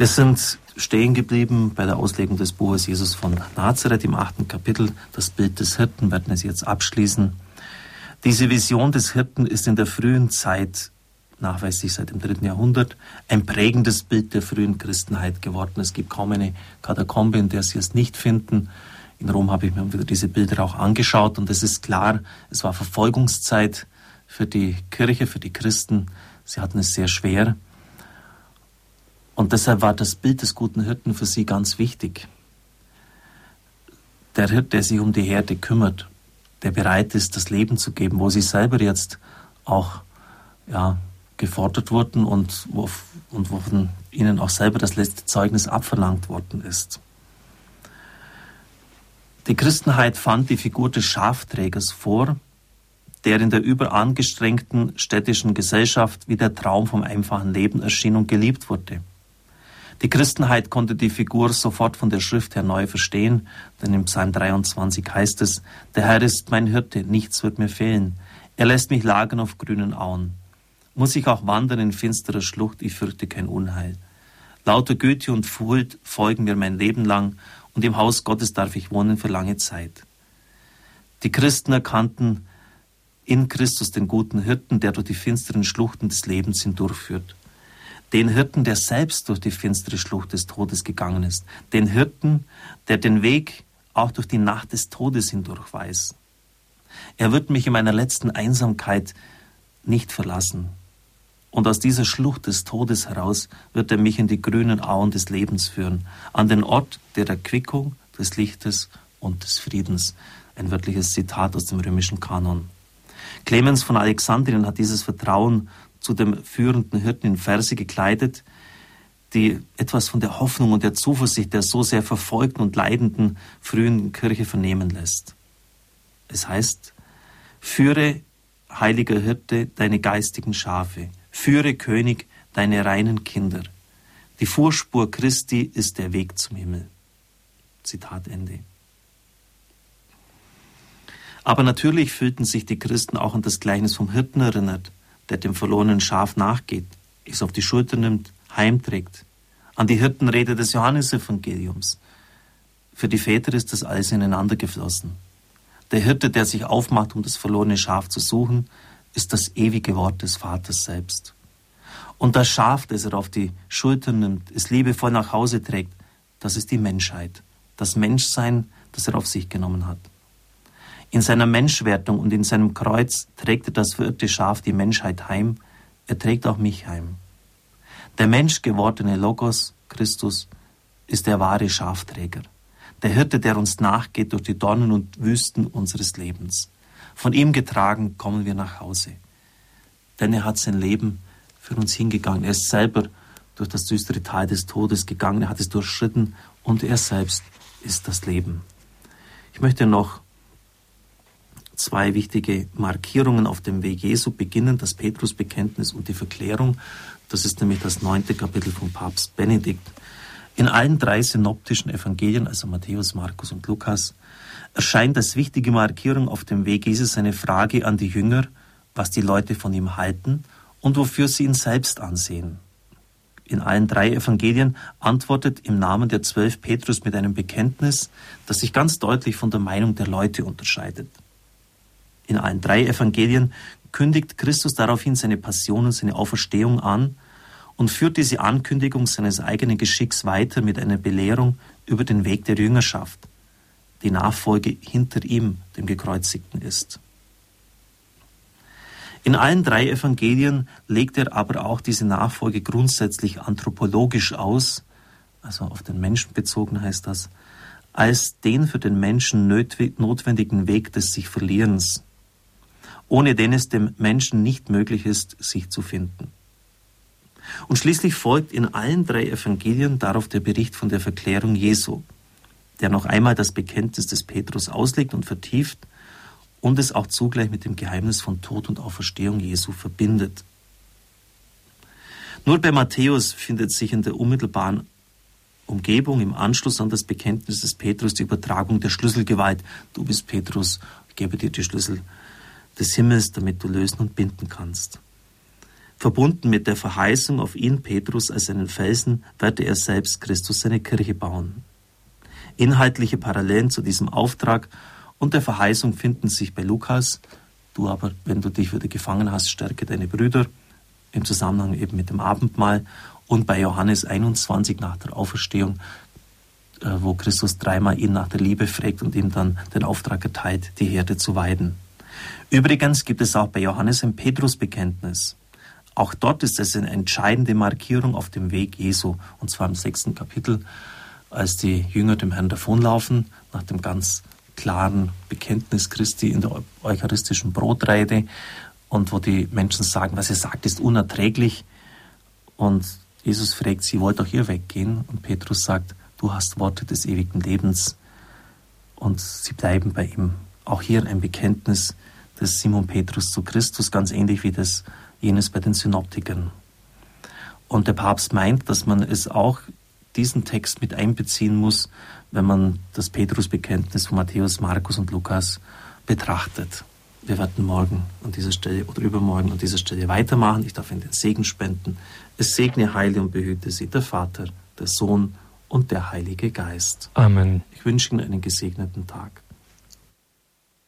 Wir sind stehen geblieben bei der Auslegung des Buches Jesus von Nazareth im achten Kapitel. Das Bild des Hirten werden wir jetzt abschließen. Diese Vision des Hirten ist in der frühen Zeit, nachweislich seit dem dritten Jahrhundert, ein prägendes Bild der frühen Christenheit geworden. Es gibt kaum eine Katakombe, in der Sie es nicht finden. In Rom habe ich mir wieder diese Bilder auch angeschaut und es ist klar, es war Verfolgungszeit für die Kirche, für die Christen. Sie hatten es sehr schwer. Und deshalb war das Bild des guten Hirten für sie ganz wichtig. Der Hirt, der sich um die Herde kümmert, der bereit ist, das Leben zu geben, wo sie selber jetzt auch ja, gefordert wurden und, wo, und wo von ihnen auch selber das letzte Zeugnis abverlangt worden ist. Die Christenheit fand die Figur des Schafträgers vor, der in der überangestrengten städtischen Gesellschaft wie der Traum vom einfachen Leben erschien und geliebt wurde. Die Christenheit konnte die Figur sofort von der Schrift her neu verstehen, denn im Psalm 23 heißt es, der Herr ist mein Hirte, nichts wird mir fehlen. Er lässt mich lagern auf grünen Auen. Muss ich auch wandern in finsterer Schlucht, ich fürchte kein Unheil. Lauter Güte und Furcht folgen mir mein Leben lang, und im Haus Gottes darf ich wohnen für lange Zeit. Die Christen erkannten in Christus den guten Hirten, der durch die finsteren Schluchten des Lebens hindurchführt den Hirten, der selbst durch die finstere Schlucht des Todes gegangen ist, den Hirten, der den Weg auch durch die Nacht des Todes hindurch weiß. Er wird mich in meiner letzten Einsamkeit nicht verlassen. Und aus dieser Schlucht des Todes heraus wird er mich in die grünen Auen des Lebens führen, an den Ort der Erquickung, des Lichtes und des Friedens. Ein wörtliches Zitat aus dem römischen Kanon. Clemens von Alexandrien hat dieses Vertrauen zu dem führenden Hirten in Verse gekleidet, die etwas von der Hoffnung und der Zuversicht der so sehr verfolgten und leidenden frühen Kirche vernehmen lässt. Es heißt, führe, heiliger Hirte, deine geistigen Schafe, führe, König, deine reinen Kinder. Die Vorspur Christi ist der Weg zum Himmel. Zitat Ende. Aber natürlich fühlten sich die Christen auch an das Gleichnis vom Hirten erinnert, der dem verlorenen Schaf nachgeht, es auf die Schulter nimmt, heimträgt. An die Hirtenrede des Johannesevangeliums. Für die Väter ist das alles ineinander geflossen. Der Hirte, der sich aufmacht, um das verlorene Schaf zu suchen, ist das ewige Wort des Vaters selbst. Und das Schaf, das er auf die Schulter nimmt, es liebevoll nach Hause trägt, das ist die Menschheit, das Menschsein, das er auf sich genommen hat. In seiner Menschwertung und in seinem Kreuz trägt er das verirrte Schaf die Menschheit heim, er trägt auch mich heim. Der menschgewordene Logos, Christus, ist der wahre Schafträger, der Hirte, der uns nachgeht durch die Dornen und Wüsten unseres Lebens. Von ihm getragen kommen wir nach Hause. Denn er hat sein Leben für uns hingegangen. Er ist selber durch das düstere Tal des Todes gegangen, er hat es durchschritten und er selbst ist das Leben. Ich möchte noch zwei wichtige Markierungen auf dem Weg Jesu beginnen, das Petrusbekenntnis und die Verklärung. Das ist nämlich das neunte Kapitel vom Papst Benedikt. In allen drei synoptischen Evangelien, also Matthäus, Markus und Lukas, erscheint als wichtige Markierung auf dem Weg Jesus eine Frage an die Jünger, was die Leute von ihm halten und wofür sie ihn selbst ansehen. In allen drei Evangelien antwortet im Namen der zwölf Petrus mit einem Bekenntnis, das sich ganz deutlich von der Meinung der Leute unterscheidet. In allen drei Evangelien kündigt Christus daraufhin seine Passion und seine Auferstehung an und führt diese Ankündigung seines eigenen Geschicks weiter mit einer Belehrung über den Weg der Jüngerschaft, die Nachfolge hinter ihm, dem Gekreuzigten, ist. In allen drei Evangelien legt er aber auch diese Nachfolge grundsätzlich anthropologisch aus, also auf den Menschen bezogen heißt das, als den für den Menschen notwendigen Weg des sich Verlierens, ohne den es dem Menschen nicht möglich ist, sich zu finden. Und schließlich folgt in allen drei Evangelien darauf der Bericht von der Verklärung Jesu, der noch einmal das Bekenntnis des Petrus auslegt und vertieft und es auch zugleich mit dem Geheimnis von Tod und Auferstehung Jesu verbindet. Nur bei Matthäus findet sich in der unmittelbaren Umgebung im Anschluss an das Bekenntnis des Petrus die Übertragung der Schlüsselgewalt. Du bist Petrus, ich gebe dir die Schlüssel des Himmels, damit du lösen und binden kannst. Verbunden mit der Verheißung auf ihn, Petrus, als seinen Felsen, werde er selbst Christus seine Kirche bauen. Inhaltliche Parallelen zu diesem Auftrag und der Verheißung finden sich bei Lukas. Du aber, wenn du dich wieder gefangen hast, stärke deine Brüder im Zusammenhang eben mit dem Abendmahl und bei Johannes 21 nach der Auferstehung, äh, wo Christus dreimal ihn nach der Liebe fragt und ihm dann den Auftrag erteilt, die Herde zu weiden. Übrigens gibt es auch bei Johannes ein Petrusbekenntnis. Auch dort ist es eine entscheidende Markierung auf dem Weg Jesu, und zwar im sechsten Kapitel, als die Jünger dem Herrn davonlaufen, nach dem ganz klaren Bekenntnis Christi in der eucharistischen Brotrede und wo die Menschen sagen, was er sagt, ist unerträglich. Und Jesus fragt sie, wollt auch ihr weggehen? Und Petrus sagt, du hast Worte des ewigen Lebens. Und sie bleiben bei ihm. Auch hier ein Bekenntnis des Simon Petrus zu Christus, ganz ähnlich wie das jenes bei den Synoptikern. Und der Papst meint, dass man es auch diesen Text mit einbeziehen muss, wenn man das Petrusbekenntnis von Matthäus, Markus und Lukas betrachtet. Wir werden morgen an dieser Stelle oder übermorgen an dieser Stelle weitermachen. Ich darf Ihnen den Segen spenden. Es segne, heile und behüte Sie der Vater, der Sohn und der Heilige Geist. Amen. Ich wünsche Ihnen einen gesegneten Tag.